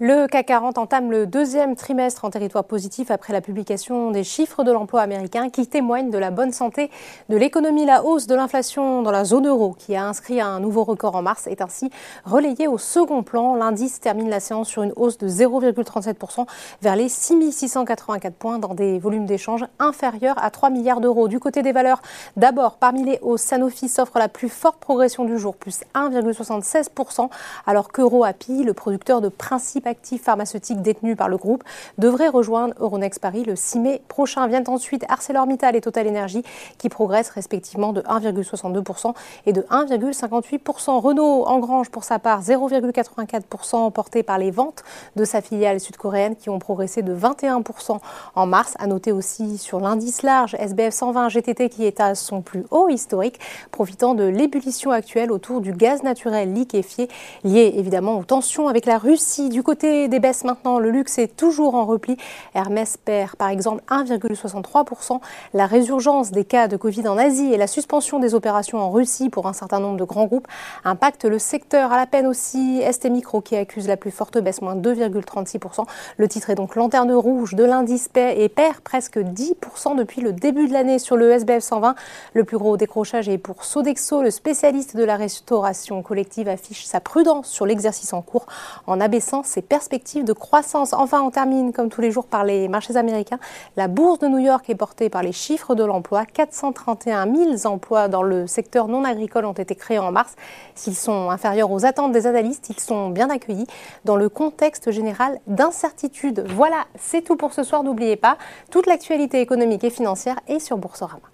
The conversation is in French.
Le CAC 40 entame le deuxième trimestre en territoire positif après la publication des chiffres de l'emploi américain qui témoignent de la bonne santé de l'économie. La hausse de l'inflation dans la zone euro qui a inscrit un nouveau record en mars est ainsi relayée au second plan. L'indice termine la séance sur une hausse de 0,37% vers les 6684 points dans des volumes d'échange inférieurs à 3 milliards d'euros. Du côté des valeurs, d'abord parmi les hausses, Sanofi s'offre la plus forte progression du jour, plus 1,76%, alors qu'EuroAPI, le producteur de principes actifs pharmaceutiques détenus par le groupe devrait rejoindre Euronext Paris le 6 mai prochain. Viennent ensuite ArcelorMittal et Total Energy qui progressent respectivement de 1,62% et de 1,58%. Renault engrange pour sa part 0,84% porté par les ventes de sa filiale sud-coréenne qui ont progressé de 21% en mars. À noter aussi sur l'indice large SBF 120 GTT qui est à son plus haut historique, profitant de l'ébullition actuelle autour du gaz naturel liquéfié lié évidemment aux tensions avec la Russie. Du côté côté des baisses maintenant, le luxe est toujours en repli. Hermès perd par exemple 1,63%. La résurgence des cas de Covid en Asie et la suspension des opérations en Russie pour un certain nombre de grands groupes impactent le secteur. À la peine aussi ST Micro qui accuse la plus forte baisse, moins 2,36%. Le titre est donc lanterne rouge de l'indice et perd presque 10% depuis le début de l'année sur le SBF 120. Le plus gros décrochage est pour Sodexo, le spécialiste de la restauration collective affiche sa prudence sur l'exercice en cours en abaissant ses perspectives de croissance. Enfin, on termine comme tous les jours par les marchés américains. La bourse de New York est portée par les chiffres de l'emploi. 431 000 emplois dans le secteur non agricole ont été créés en mars. S'ils sont inférieurs aux attentes des analystes, ils sont bien accueillis dans le contexte général d'incertitude. Voilà, c'est tout pour ce soir. N'oubliez pas, toute l'actualité économique et financière est sur Boursorama.